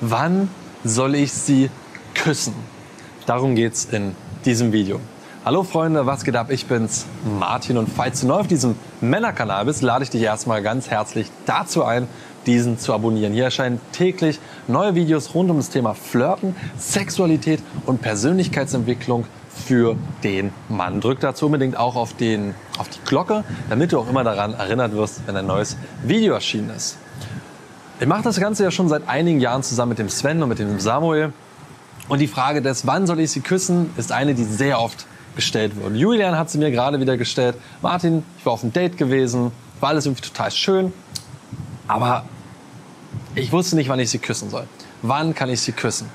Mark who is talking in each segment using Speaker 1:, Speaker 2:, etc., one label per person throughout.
Speaker 1: wann soll ich sie küssen? Darum geht's in diesem Video. Hallo Freunde, was geht ab? Ich bin's, Martin und falls du neu auf diesem Männerkanal bist, lade ich dich erstmal ganz herzlich dazu ein, diesen zu abonnieren. Hier erscheinen täglich neue Videos rund um das Thema Flirten, Sexualität und Persönlichkeitsentwicklung für den Mann. Drück dazu unbedingt auch auf, den, auf die Glocke, damit du auch immer daran erinnert wirst, wenn ein neues Video erschienen ist. Ich mache das Ganze ja schon seit einigen Jahren zusammen mit dem Sven und mit dem Samuel. Und die Frage des, wann soll ich sie küssen, ist eine, die sehr oft gestellt wird. Julian hat sie mir gerade wieder gestellt. Martin, ich war auf einem Date gewesen, war alles irgendwie total schön, aber ich wusste nicht, wann ich sie küssen soll. Wann kann ich sie küssen?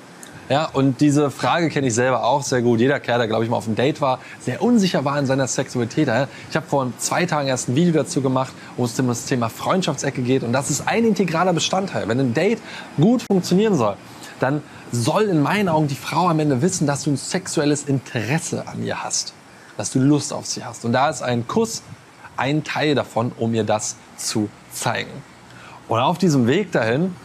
Speaker 1: Ja, und diese Frage kenne ich selber auch sehr gut. Jeder Kerl, der, glaube ich, mal auf einem Date war, sehr unsicher war in seiner Sexualität. Ich habe vor zwei Tagen erst ein Video dazu gemacht, wo es um das Thema Freundschaftsecke geht. Und das ist ein integraler Bestandteil. Wenn ein Date gut funktionieren soll, dann soll in meinen Augen die Frau am Ende wissen, dass du ein sexuelles Interesse an ihr hast. Dass du Lust auf sie hast. Und da ist ein Kuss ein Teil davon, um ihr das zu zeigen. Und auf diesem Weg dahin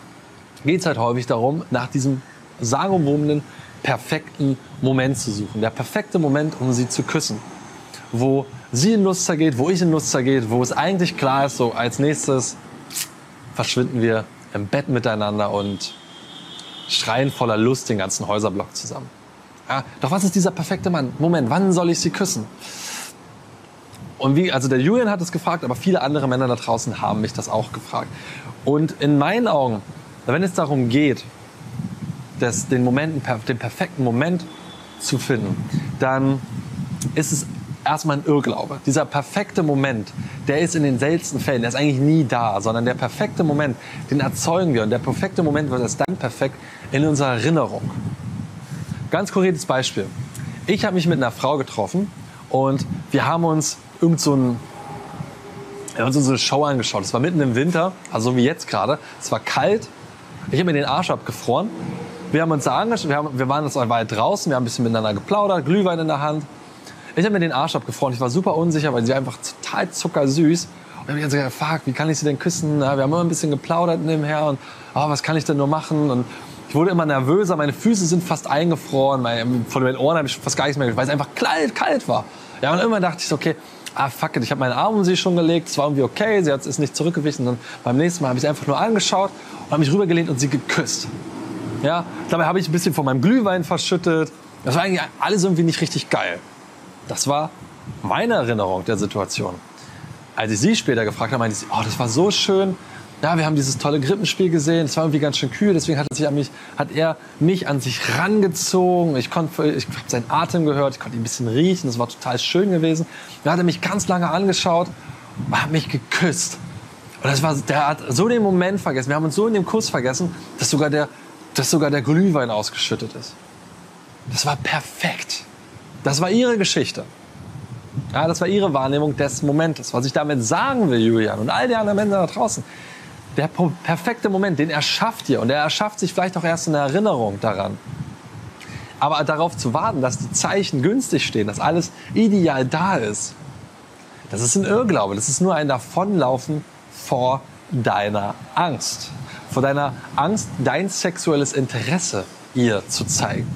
Speaker 1: geht es halt häufig darum, nach diesem sagenumwobenen, perfekten Moment zu suchen. Der perfekte Moment, um sie zu küssen. Wo sie in Lust zergeht, wo ich in Lust zergeht, wo es eigentlich klar ist, so als nächstes verschwinden wir im Bett miteinander und schreien voller Lust den ganzen Häuserblock zusammen. Ja, doch was ist dieser perfekte Mann? Moment, wann soll ich sie küssen? Und wie, also der Julian hat es gefragt, aber viele andere Männer da draußen haben mich das auch gefragt. Und in meinen Augen, wenn es darum geht, das, den, Moment, den perfekten Moment zu finden, dann ist es erstmal ein Irrglaube. Dieser perfekte Moment, der ist in den seltensten Fällen, der ist eigentlich nie da, sondern der perfekte Moment, den erzeugen wir. Und der perfekte Moment wird erst dann perfekt in unserer Erinnerung. Ganz konkretes Beispiel. Ich habe mich mit einer Frau getroffen und wir haben uns irgend so ein wir haben uns unsere Show angeschaut. Es war mitten im Winter, also wie jetzt gerade. Es war kalt. Ich habe mir den Arsch abgefroren wir haben uns da angeschaut, wir, haben, wir waren das war draußen, wir haben ein bisschen miteinander geplaudert, Glühwein in der Hand. Ich habe mir den Arsch abgefroren. Ich war super unsicher, weil sie einfach total zuckersüß. Und dann habe ich gesagt, fuck, wie kann ich sie denn küssen? wir haben immer ein bisschen geplaudert nebenher und oh, was kann ich denn nur machen? Und ich wurde immer nervöser, meine Füße sind fast eingefroren, meine, von den Ohren habe ich fast gar nichts mehr, weil es einfach kalt, kalt war. Ja, und irgendwann dachte ich so, okay, ah fuck it, ich habe meinen Arm um sie schon gelegt, es war irgendwie okay, sie hat, ist nicht zurückgewichen. Und beim nächsten Mal habe ich sie einfach nur angeschaut und habe mich rübergelehnt und sie geküsst. Ja, dabei habe ich ein bisschen von meinem Glühwein verschüttet. Das war eigentlich alles irgendwie nicht richtig geil. Das war meine Erinnerung der Situation. Als ich sie später gefragt habe, meinte sie, oh, das war so schön. Ja, wir haben dieses tolle Grippenspiel gesehen. Es war irgendwie ganz schön kühl. Deswegen hat er, sich an mich, hat er mich an sich rangezogen. Ich, konnte, ich habe seinen Atem gehört. Ich konnte ihn ein bisschen riechen. Das war total schön gewesen. Dann hat er mich ganz lange angeschaut und hat mich geküsst. Und das war, der hat so den Moment vergessen. Wir haben uns so in dem Kuss vergessen, dass sogar der, dass sogar der Glühwein ausgeschüttet ist. Das war perfekt. Das war ihre Geschichte. Ja, das war ihre Wahrnehmung des Momentes. Was ich damit sagen will, Julian und all die anderen Männer da draußen, der perfekte Moment, den erschafft ihr und er erschafft sich vielleicht auch erst in der Erinnerung daran. Aber darauf zu warten, dass die Zeichen günstig stehen, dass alles ideal da ist, das ist ein Irrglaube. Das ist nur ein Davonlaufen vor deiner Angst vor deiner Angst, dein sexuelles Interesse ihr zu zeigen.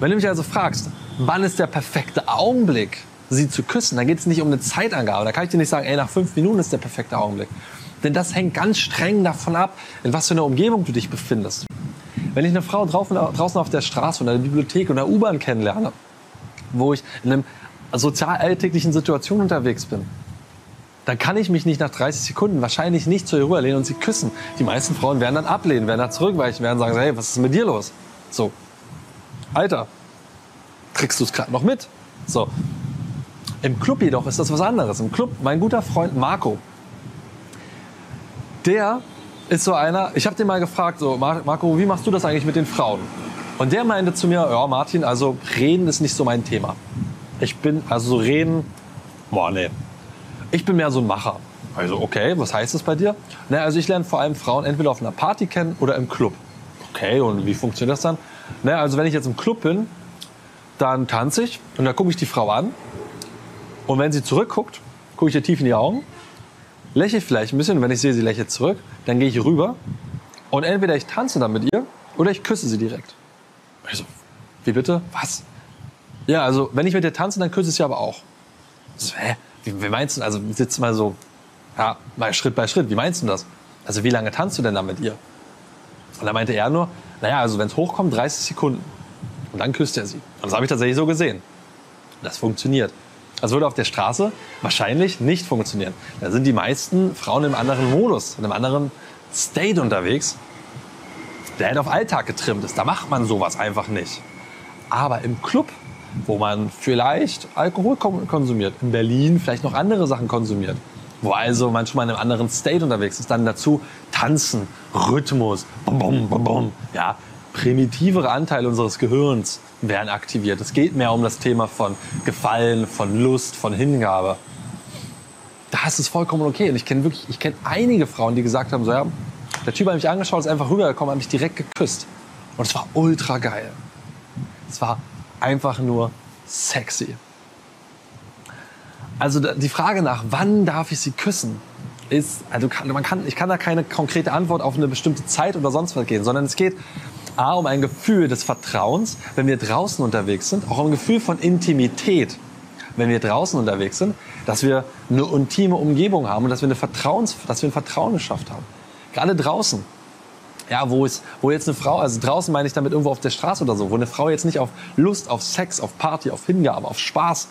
Speaker 1: Wenn du mich also fragst, wann ist der perfekte Augenblick, sie zu küssen, dann geht es nicht um eine Zeitangabe. Da kann ich dir nicht sagen, ey, nach fünf Minuten ist der perfekte Augenblick. Denn das hängt ganz streng davon ab, in was für einer Umgebung du dich befindest. Wenn ich eine Frau draußen auf der Straße oder in der Bibliothek oder der U-Bahn kennenlerne, wo ich in einer sozial alltäglichen Situation unterwegs bin, dann kann ich mich nicht nach 30 Sekunden wahrscheinlich nicht zu ihr rüberlehnen und sie küssen. Die meisten Frauen werden dann ablehnen, werden dann zurückweichen, werden sagen, hey, was ist mit dir los? So, Alter, kriegst du es gerade noch mit? So, im Club jedoch ist das was anderes. Im Club, mein guter Freund Marco, der ist so einer, ich habe den mal gefragt, so, Marco, wie machst du das eigentlich mit den Frauen? Und der meinte zu mir, ja, Martin, also reden ist nicht so mein Thema. Ich bin, also so reden, boah, nee, ich bin mehr so ein Macher. Also, okay, was heißt das bei dir? Na, also ich lerne vor allem Frauen entweder auf einer Party kennen oder im Club. Okay, und wie funktioniert das dann? Na, also wenn ich jetzt im Club bin, dann tanze ich und dann gucke ich die Frau an. Und wenn sie zurückguckt, gucke ich ihr tief in die Augen, lächle vielleicht ein bisschen und wenn ich sehe, sie lächelt zurück, dann gehe ich rüber und entweder ich tanze dann mit ihr Oder ich küsse sie direkt. Ich so, wie bitte? Was? Ja, also wenn ich mit dir tanze, dann küsse ich sie aber auch. So, hä? Wie, wie meinst du? Also sitzt mal so, ja, mal Schritt bei Schritt. Wie meinst du das? Also wie lange tanzt du denn da mit ihr? Und da meinte er nur, naja, also wenn es hochkommt, 30 Sekunden. Und dann küsst er sie. Und das habe ich tatsächlich so gesehen. Das funktioniert. Das würde auf der Straße wahrscheinlich nicht funktionieren. Da sind die meisten Frauen im anderen Modus, in einem anderen State unterwegs, der halt auf Alltag getrimmt ist. Da macht man sowas einfach nicht. Aber im Club, wo man vielleicht Alkohol konsumiert, in Berlin vielleicht noch andere Sachen konsumiert, wo also man schon mal in einem anderen State unterwegs ist, dann dazu tanzen, Rhythmus, bum, bum, bum, bum, ja, primitivere Anteile unseres Gehirns werden aktiviert. Es geht mehr um das Thema von Gefallen, von Lust, von Hingabe. Da ist es vollkommen okay. Und ich kenne wirklich, ich kenne einige Frauen, die gesagt haben, so ja, der Typ hat mich angeschaut, ist einfach rübergekommen, hat mich direkt geküsst. Und es war ultra geil. Es war einfach nur sexy. Also die Frage nach, wann darf ich sie küssen, ist, also man kann, ich kann da keine konkrete Antwort auf eine bestimmte Zeit oder sonst was geben, sondern es geht A, um ein Gefühl des Vertrauens, wenn wir draußen unterwegs sind, auch um ein Gefühl von Intimität, wenn wir draußen unterwegs sind, dass wir eine intime Umgebung haben und dass wir, eine Vertrauens, dass wir ein Vertrauen geschafft haben. Gerade draußen. Ja, wo, ist, wo jetzt eine Frau, also draußen meine ich damit irgendwo auf der Straße oder so, wo eine Frau jetzt nicht auf Lust, auf Sex, auf Party, auf Hingabe, auf Spaß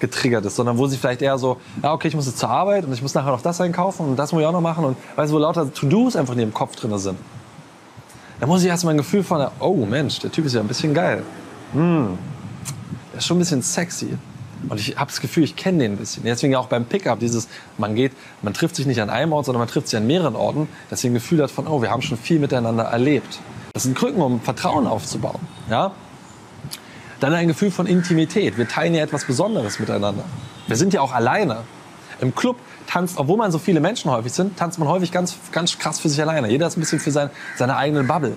Speaker 1: getriggert ist, sondern wo sie vielleicht eher so, ja, okay, ich muss jetzt zur Arbeit und ich muss nachher noch das einkaufen und das muss ich auch noch machen und weißt du, wo lauter To-Dos einfach in ihrem Kopf drin sind. Da muss ich erstmal ein Gefühl von, oh Mensch, der Typ ist ja ein bisschen geil. Hm, der ist schon ein bisschen sexy. Und ich habe das Gefühl, ich kenne den ein bisschen. Deswegen auch beim Pickup dieses, man geht, man trifft sich nicht an einem Ort, sondern man trifft sich an mehreren Orten, dass sie ein Gefühl hat von, oh, wir haben schon viel miteinander erlebt. Das sind Krücken, um Vertrauen aufzubauen. Ja? Dann ein Gefühl von Intimität. Wir teilen ja etwas Besonderes miteinander. Wir sind ja auch alleine. Im Club tanzt, obwohl man so viele Menschen häufig sind, tanzt man häufig ganz, ganz krass für sich alleine. Jeder ist ein bisschen für sein, seine eigene Bubble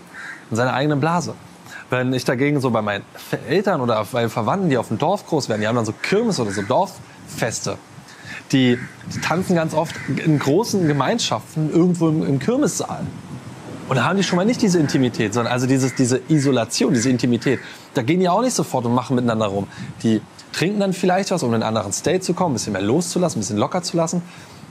Speaker 1: und seine eigene Blase. Wenn ich dagegen so bei meinen Eltern oder bei Verwandten, die auf dem Dorf groß werden, die haben dann so Kirmes oder so Dorffeste. Die, die tanzen ganz oft in großen Gemeinschaften irgendwo im, im Kirmessaal. Und da haben die schon mal nicht diese Intimität, sondern also dieses, diese Isolation, diese Intimität. Da gehen die auch nicht sofort und machen miteinander rum. Die trinken dann vielleicht was, um in einen anderen State zu kommen, ein bisschen mehr loszulassen, ein bisschen locker zu lassen.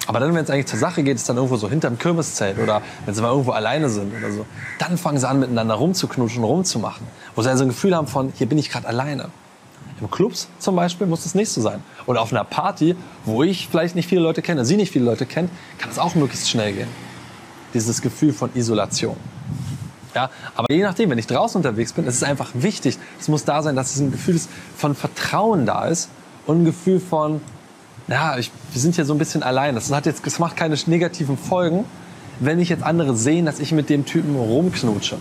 Speaker 1: Aber dann, wenn es eigentlich zur Sache geht, ist dann irgendwo so hinterm Kirmeszelt oder wenn sie mal irgendwo alleine sind oder so, dann fangen sie an, miteinander rumzuknutschen, rumzumachen. Wo sie also ein Gefühl haben von, hier bin ich gerade alleine. Im Clubs zum Beispiel muss das nicht so sein. Oder auf einer Party, wo ich vielleicht nicht viele Leute kenne, sie nicht viele Leute kennt, kann es auch möglichst schnell gehen. Dieses Gefühl von Isolation. Ja, aber je nachdem, wenn ich draußen unterwegs bin, ist es einfach wichtig. Es muss da sein, dass es ein Gefühl von Vertrauen da ist und ein Gefühl von, ja, ich, wir sind hier so ein bisschen allein. Das, hat jetzt, das macht keine negativen Folgen, wenn ich jetzt andere sehen, dass ich mit dem Typen rumknutsche.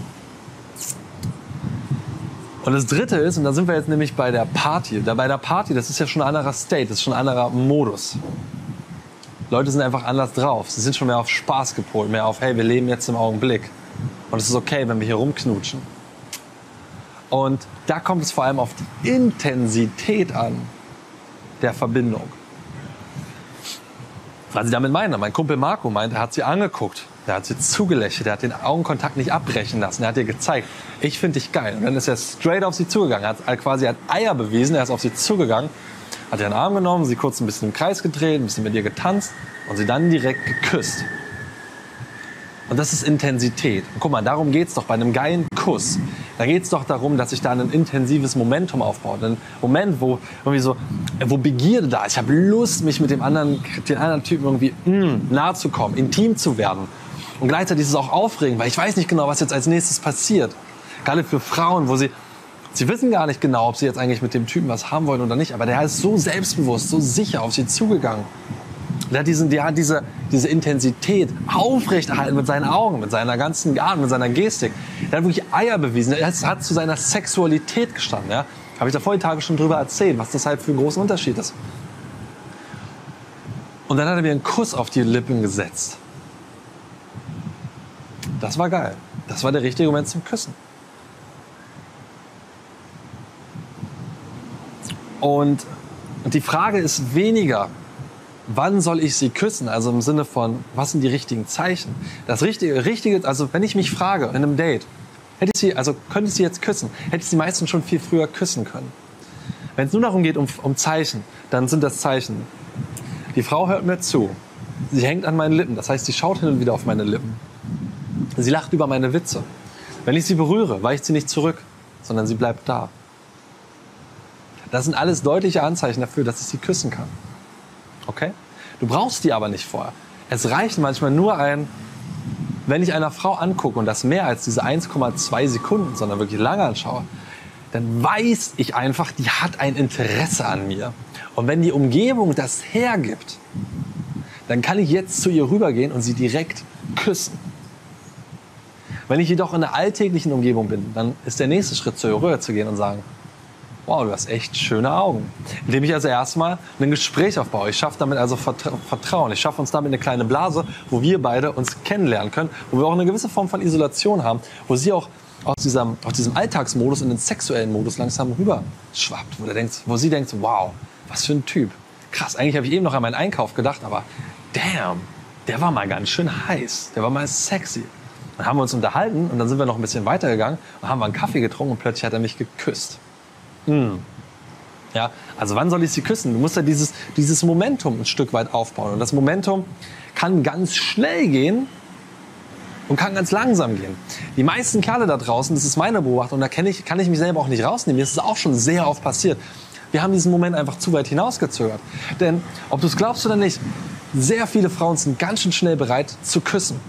Speaker 1: Und das Dritte ist, und da sind wir jetzt nämlich bei der Party. Da bei der Party, das ist ja schon ein anderer State, das ist schon ein anderer Modus. Leute sind einfach anders drauf. Sie sind schon mehr auf Spaß gepolt, mehr auf, hey, wir leben jetzt im Augenblick. Und es ist okay, wenn wir hier rumknutschen. Und da kommt es vor allem auf die Intensität an der Verbindung. Was ich damit meine, mein Kumpel Marco meint, er hat sie angeguckt, er hat sie zugelächelt, er hat den Augenkontakt nicht abbrechen lassen, er hat ihr gezeigt, ich finde dich geil. Und dann ist er straight auf sie zugegangen, er hat quasi hat Eier bewiesen, er ist auf sie zugegangen, hat ihren Arm genommen, sie kurz ein bisschen im Kreis gedreht, ein bisschen mit ihr getanzt und sie dann direkt geküsst. Und das ist Intensität. Und guck mal, darum geht es doch bei einem geilen Kuss. Da geht es doch darum, dass sich da ein intensives Momentum aufbaut. Ein Moment, wo irgendwie so, wo Begierde da ist. Ich habe Lust, mich mit dem anderen, den anderen Typen irgendwie mm, nahe zu kommen, intim zu werden. Und gleichzeitig ist es auch aufregend, weil ich weiß nicht genau, was jetzt als nächstes passiert. Gerade für Frauen, wo sie, sie wissen gar nicht genau, ob sie jetzt eigentlich mit dem Typen was haben wollen oder nicht. Aber der ist so selbstbewusst, so sicher auf sie zugegangen. Hat, diesen, der hat diese, diese Intensität aufrechterhalten mit seinen Augen, mit seiner ganzen Art, mit seiner Gestik. Der hat wirklich Eier bewiesen. Er hat zu seiner Sexualität gestanden. Ja? Habe ich da vor die Tage schon drüber erzählt, was das halt für einen großen Unterschied ist. Und dann hat er mir einen Kuss auf die Lippen gesetzt. Das war geil. Das war der richtige Moment zum Küssen. Und die Frage ist weniger, wann soll ich sie küssen? Also im Sinne von, was sind die richtigen Zeichen? Das Richtige, Richtige also wenn ich mich frage in einem Date, Hätte ich sie, also könnte ich sie jetzt küssen, hätte ich sie meistens schon viel früher küssen können. Wenn es nur darum geht, um, um Zeichen, dann sind das Zeichen. Die Frau hört mir zu. Sie hängt an meinen Lippen. Das heißt, sie schaut hin und wieder auf meine Lippen. Sie lacht über meine Witze. Wenn ich sie berühre, weicht sie nicht zurück, sondern sie bleibt da. Das sind alles deutliche Anzeichen dafür, dass ich sie küssen kann. Okay? Du brauchst die aber nicht vorher. Es reicht manchmal nur ein, wenn ich einer Frau angucke und das mehr als diese 1,2 Sekunden, sondern wirklich lange anschaue, dann weiß ich einfach, die hat ein Interesse an mir. Und wenn die Umgebung das hergibt, dann kann ich jetzt zu ihr rübergehen und sie direkt küssen. Wenn ich jedoch in der alltäglichen Umgebung bin, dann ist der nächste Schritt, zu ihr rüber zu gehen und sagen, wow, du hast echt schöne Augen. Indem ich also erstmal ein Gespräch aufbaue. Ich schaffe damit also Vertrauen. Ich schaffe uns damit eine kleine Blase, wo wir beide uns kennenlernen können, wo wir auch eine gewisse Form von Isolation haben, wo sie auch aus diesem, aus diesem Alltagsmodus in den sexuellen Modus langsam rüber schwappt, wo, wo sie denkt, wow, was für ein Typ. Krass, eigentlich habe ich eben noch an meinen Einkauf gedacht, aber damn, der war mal ganz schön heiß, der war mal sexy. Dann haben wir uns unterhalten und dann sind wir noch ein bisschen weitergegangen und haben einen Kaffee getrunken und plötzlich hat er mich geküsst. Mm. Ja, also wann soll ich sie küssen? Du musst ja dieses, dieses Momentum ein Stück weit aufbauen. Und das Momentum kann ganz schnell gehen und kann ganz langsam gehen. Die meisten Kerle da draußen, das ist meine Beobachtung, da kann ich, kann ich mich selber auch nicht rausnehmen. Mir ist es auch schon sehr oft passiert. Wir haben diesen Moment einfach zu weit hinausgezögert. Denn, ob du es glaubst oder nicht, sehr viele Frauen sind ganz schön schnell bereit zu küssen.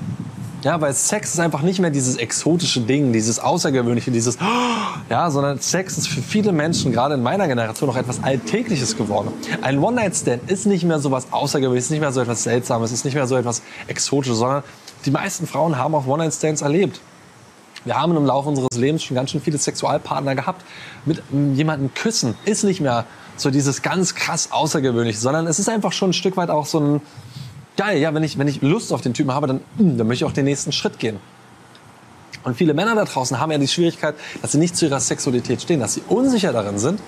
Speaker 1: Ja, weil Sex ist einfach nicht mehr dieses exotische Ding, dieses Außergewöhnliche, dieses, ja, sondern Sex ist für viele Menschen, gerade in meiner Generation, noch etwas Alltägliches geworden. Ein One-Night-Stand ist nicht mehr so was Außergewöhnliches, ist nicht mehr so etwas Seltsames, ist nicht mehr so etwas Exotisches, sondern die meisten Frauen haben auch One-Night-Stands erlebt. Wir haben im Laufe unseres Lebens schon ganz schön viele Sexualpartner gehabt. Mit jemandem küssen ist nicht mehr so dieses ganz krass Außergewöhnliche, sondern es ist einfach schon ein Stück weit auch so ein, geil, ja, wenn ich, wenn ich Lust auf den Typen habe, dann, hm, dann möchte ich auch den nächsten Schritt gehen. Und viele Männer da draußen haben ja die Schwierigkeit, dass sie nicht zu ihrer Sexualität stehen, dass sie unsicher darin sind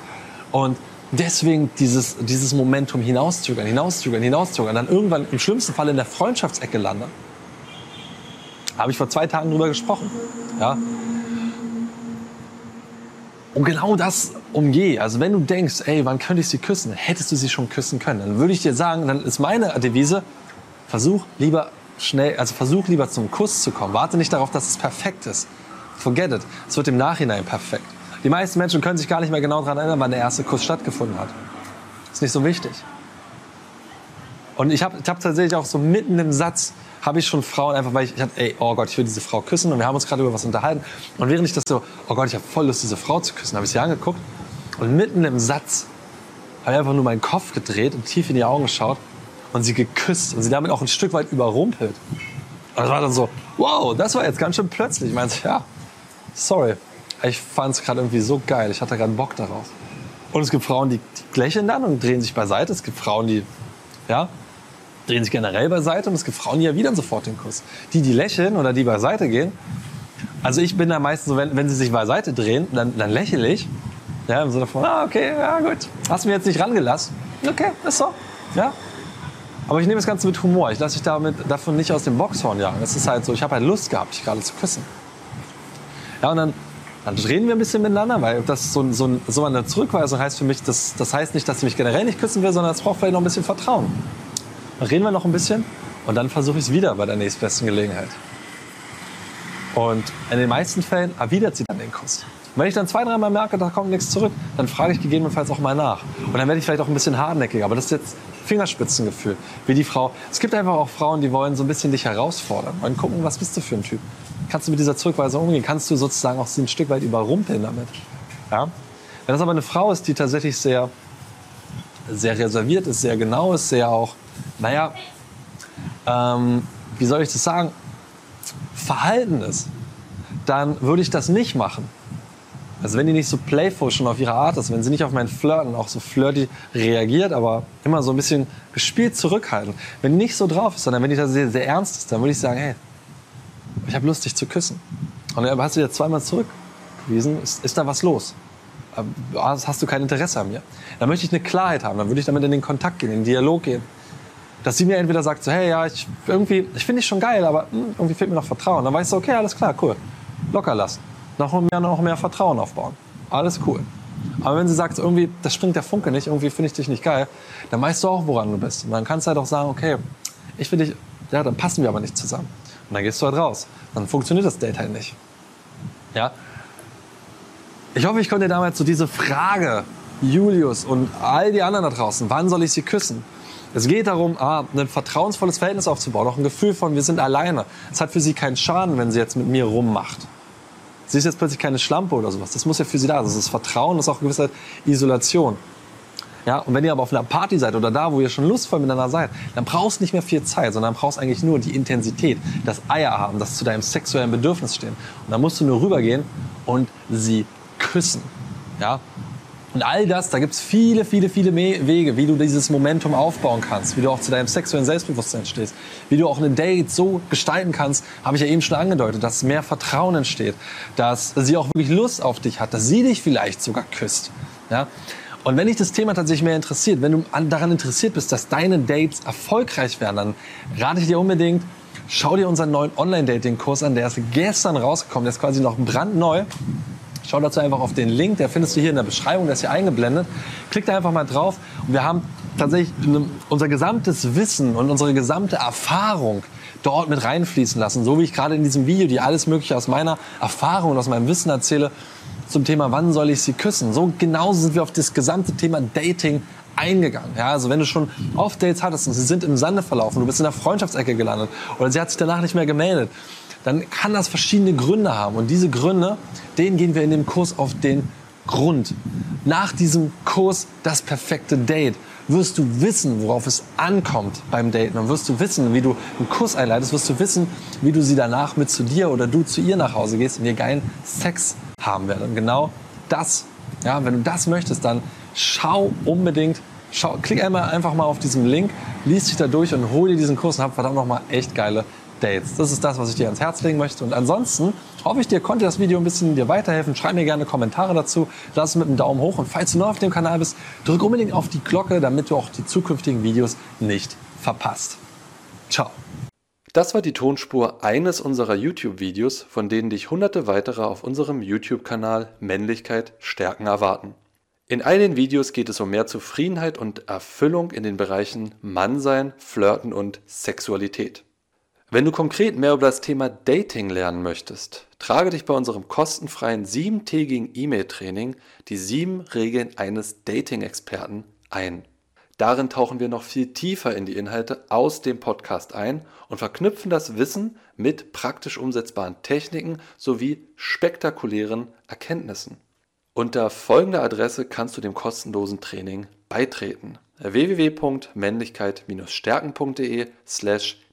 Speaker 1: und deswegen dieses, dieses Momentum hinauszögern, hinauszögern, hinauszögern, dann irgendwann im schlimmsten Fall in der Freundschaftsecke landen. Habe ich vor zwei Tagen drüber gesprochen. Ja? Und genau das umgehe. Also wenn du denkst, ey, wann könnte ich sie küssen, hättest du sie schon küssen können. Dann würde ich dir sagen, dann ist meine Devise, Versuch lieber schnell, also versuch lieber zum Kuss zu kommen. Warte nicht darauf, dass es perfekt ist. Forget it. Es wird im Nachhinein perfekt. Die meisten Menschen können sich gar nicht mehr genau daran erinnern, wann der erste Kuss stattgefunden hat. Ist nicht so wichtig. Und ich habe hab tatsächlich auch so mitten im Satz habe ich schon Frauen einfach, weil ich, ich hatte, ey, oh Gott, ich will diese Frau küssen und wir haben uns gerade über was unterhalten. Und während ich das so, oh Gott, ich habe voll Lust, diese Frau zu küssen, habe ich sie angeguckt und mitten im Satz habe ich einfach nur meinen Kopf gedreht und tief in die Augen geschaut und sie geküsst und sie damit auch ein Stück weit überrumpelt. Und das war dann so, wow, das war jetzt ganz schön plötzlich. Ich meinte, ja, sorry. Ich fand es gerade irgendwie so geil. Ich hatte gerade Bock darauf. Und es gibt Frauen, die, die lächeln dann und drehen sich beiseite. Es gibt Frauen, die, ja, drehen sich generell beiseite. Und es gibt Frauen, die erwidern sofort den Kuss. Die, die lächeln oder die beiseite gehen. Also ich bin da meistens so, wenn, wenn sie sich beiseite drehen, dann, dann lächle ich. Ja, im Sinne von, ah, okay, ja, gut. Hast du mir jetzt nicht rangelassen. Okay, ist so. Ja, aber ich nehme das Ganze mit Humor. Ich lasse mich damit, davon nicht aus dem Boxhorn jagen. Es ist halt so, ich habe halt Lust gehabt, dich gerade zu küssen. Ja, und dann, dann reden wir ein bisschen miteinander, weil das so, so, so eine Zurückweisung heißt für mich, das, das heißt nicht, dass sie mich generell nicht küssen will, sondern es braucht vielleicht noch ein bisschen Vertrauen. Dann reden wir noch ein bisschen und dann versuche ich es wieder bei der nächstbesten Gelegenheit. Und in den meisten Fällen erwidert sie dann den Kuss. Und wenn ich dann zwei, dreimal merke, da kommt nichts zurück, dann frage ich gegebenenfalls auch mal nach. Und dann werde ich vielleicht auch ein bisschen hartnäckiger. Aber das ist jetzt Fingerspitzengefühl. Wie die Frau. Es gibt einfach auch Frauen, die wollen so ein bisschen dich herausfordern. Wollen gucken, was bist du für ein Typ. Kannst du mit dieser Zurückweisung umgehen? Kannst du sozusagen auch sie ein Stück weit überrumpeln damit? Ja? Wenn das aber eine Frau ist, die tatsächlich sehr, sehr reserviert ist, sehr genau ist, sehr auch, naja, ähm, wie soll ich das sagen, verhalten ist, dann würde ich das nicht machen. Also wenn die nicht so playful schon auf ihre Art ist, wenn sie nicht auf mein Flirten auch so flirty reagiert, aber immer so ein bisschen gespielt zurückhalten. Wenn die nicht so drauf ist, sondern wenn die da sehr, sehr ernst ist, dann würde ich sagen, hey, ich habe Lust, dich zu küssen. Und dann hast du dir zweimal zurückgewiesen, ist, ist da was los? Hast du kein Interesse an mir? Dann möchte ich eine Klarheit haben, dann würde ich damit in den Kontakt gehen, in den Dialog gehen. Dass sie mir entweder sagt, so, hey, ja, ich, irgendwie, ich finde dich schon geil, aber hm, irgendwie fehlt mir noch Vertrauen. Dann weißt du, okay, alles klar, cool, locker lassen. Noch mehr, noch mehr Vertrauen aufbauen. Alles cool. Aber wenn sie sagt, irgendwie, das springt der Funke nicht, irgendwie finde ich dich nicht geil, dann weißt du auch, woran du bist. Und dann kannst du halt auch sagen, okay, ich finde dich, ja, dann passen wir aber nicht zusammen. Und dann gehst du halt raus. Dann funktioniert das Date halt nicht. Ja? Ich hoffe, ich konnte dir damals so diese Frage, Julius und all die anderen da draußen, wann soll ich sie küssen? Es geht darum, ah, ein vertrauensvolles Verhältnis aufzubauen, auch ein Gefühl von, wir sind alleine. Es hat für sie keinen Schaden, wenn sie jetzt mit mir rummacht. Sie ist jetzt plötzlich keine Schlampe oder sowas. Das muss ja für sie da sein. Das ist Vertrauen, das ist auch eine gewisse Isolation. Ja, und wenn ihr aber auf einer Party seid oder da, wo ihr schon lustvoll miteinander seid, dann brauchst du nicht mehr viel Zeit, sondern brauchst eigentlich nur die Intensität, das Eier haben, das zu deinem sexuellen Bedürfnis stehen. Und dann musst du nur rübergehen und sie küssen. Ja, und all das, da gibt es viele, viele, viele Wege, wie du dieses Momentum aufbauen kannst, wie du auch zu deinem sexuellen Selbstbewusstsein stehst, wie du auch eine Date so gestalten kannst, habe ich ja eben schon angedeutet, dass mehr Vertrauen entsteht, dass sie auch wirklich Lust auf dich hat, dass sie dich vielleicht sogar küsst. Ja? Und wenn dich das Thema tatsächlich mehr interessiert, wenn du daran interessiert bist, dass deine Dates erfolgreich werden, dann rate ich dir unbedingt, schau dir unseren neuen Online-Dating-Kurs an. Der ist gestern rausgekommen, der ist quasi noch brandneu. Schau dazu einfach auf den Link, der findest du hier in der Beschreibung, der ist hier eingeblendet. Klick da einfach mal drauf und wir haben tatsächlich unser gesamtes Wissen und unsere gesamte Erfahrung dort mit reinfließen lassen. So wie ich gerade in diesem Video dir alles Mögliche aus meiner Erfahrung und aus meinem Wissen erzähle zum Thema, wann soll ich sie küssen. So genauso sind wir auf das gesamte Thema Dating eingegangen. Ja, also wenn du schon oft Dates hattest und sie sind im Sande verlaufen, du bist in der Freundschaftsecke gelandet oder sie hat sich danach nicht mehr gemeldet, dann kann das verschiedene Gründe haben. Und diese Gründe, denen gehen wir in dem Kurs auf den Grund. Nach diesem Kurs das perfekte Date wirst du wissen, worauf es ankommt beim Daten. Und wirst du wissen, wie du einen Kuss einleitest, wirst du wissen, wie du sie danach mit zu dir oder du zu ihr nach Hause gehst und ihr geilen Sex haben werdet. Und genau das, ja, wenn du das möchtest, dann schau unbedingt, schau, klick einmal einfach mal auf diesen Link, liest dich da durch und hol dir diesen Kurs und hab verdammt nochmal echt geile Dates. Das ist das, was ich dir ans Herz legen möchte. Und ansonsten hoffe ich, dir konnte das Video ein bisschen dir weiterhelfen. Schreib mir gerne Kommentare dazu. Lass es mit einem Daumen hoch. Und falls du neu auf dem Kanal bist, drück unbedingt auf die Glocke, damit du auch die zukünftigen Videos nicht verpasst. Ciao.
Speaker 2: Das war die Tonspur eines unserer YouTube-Videos, von denen dich hunderte weitere auf unserem YouTube-Kanal Männlichkeit stärken erwarten. In all den Videos geht es um mehr Zufriedenheit und Erfüllung in den Bereichen Mannsein, Flirten und Sexualität. Wenn du konkret mehr über das Thema Dating lernen möchtest, trage dich bei unserem kostenfreien siebentägigen E-Mail-Training die sieben Regeln eines Dating-Experten ein. Darin tauchen wir noch viel tiefer in die Inhalte aus dem Podcast ein und verknüpfen das Wissen mit praktisch umsetzbaren Techniken sowie spektakulären Erkenntnissen. Unter folgender Adresse kannst du dem kostenlosen Training beitreten: www.männlichkeit-stärken.de slash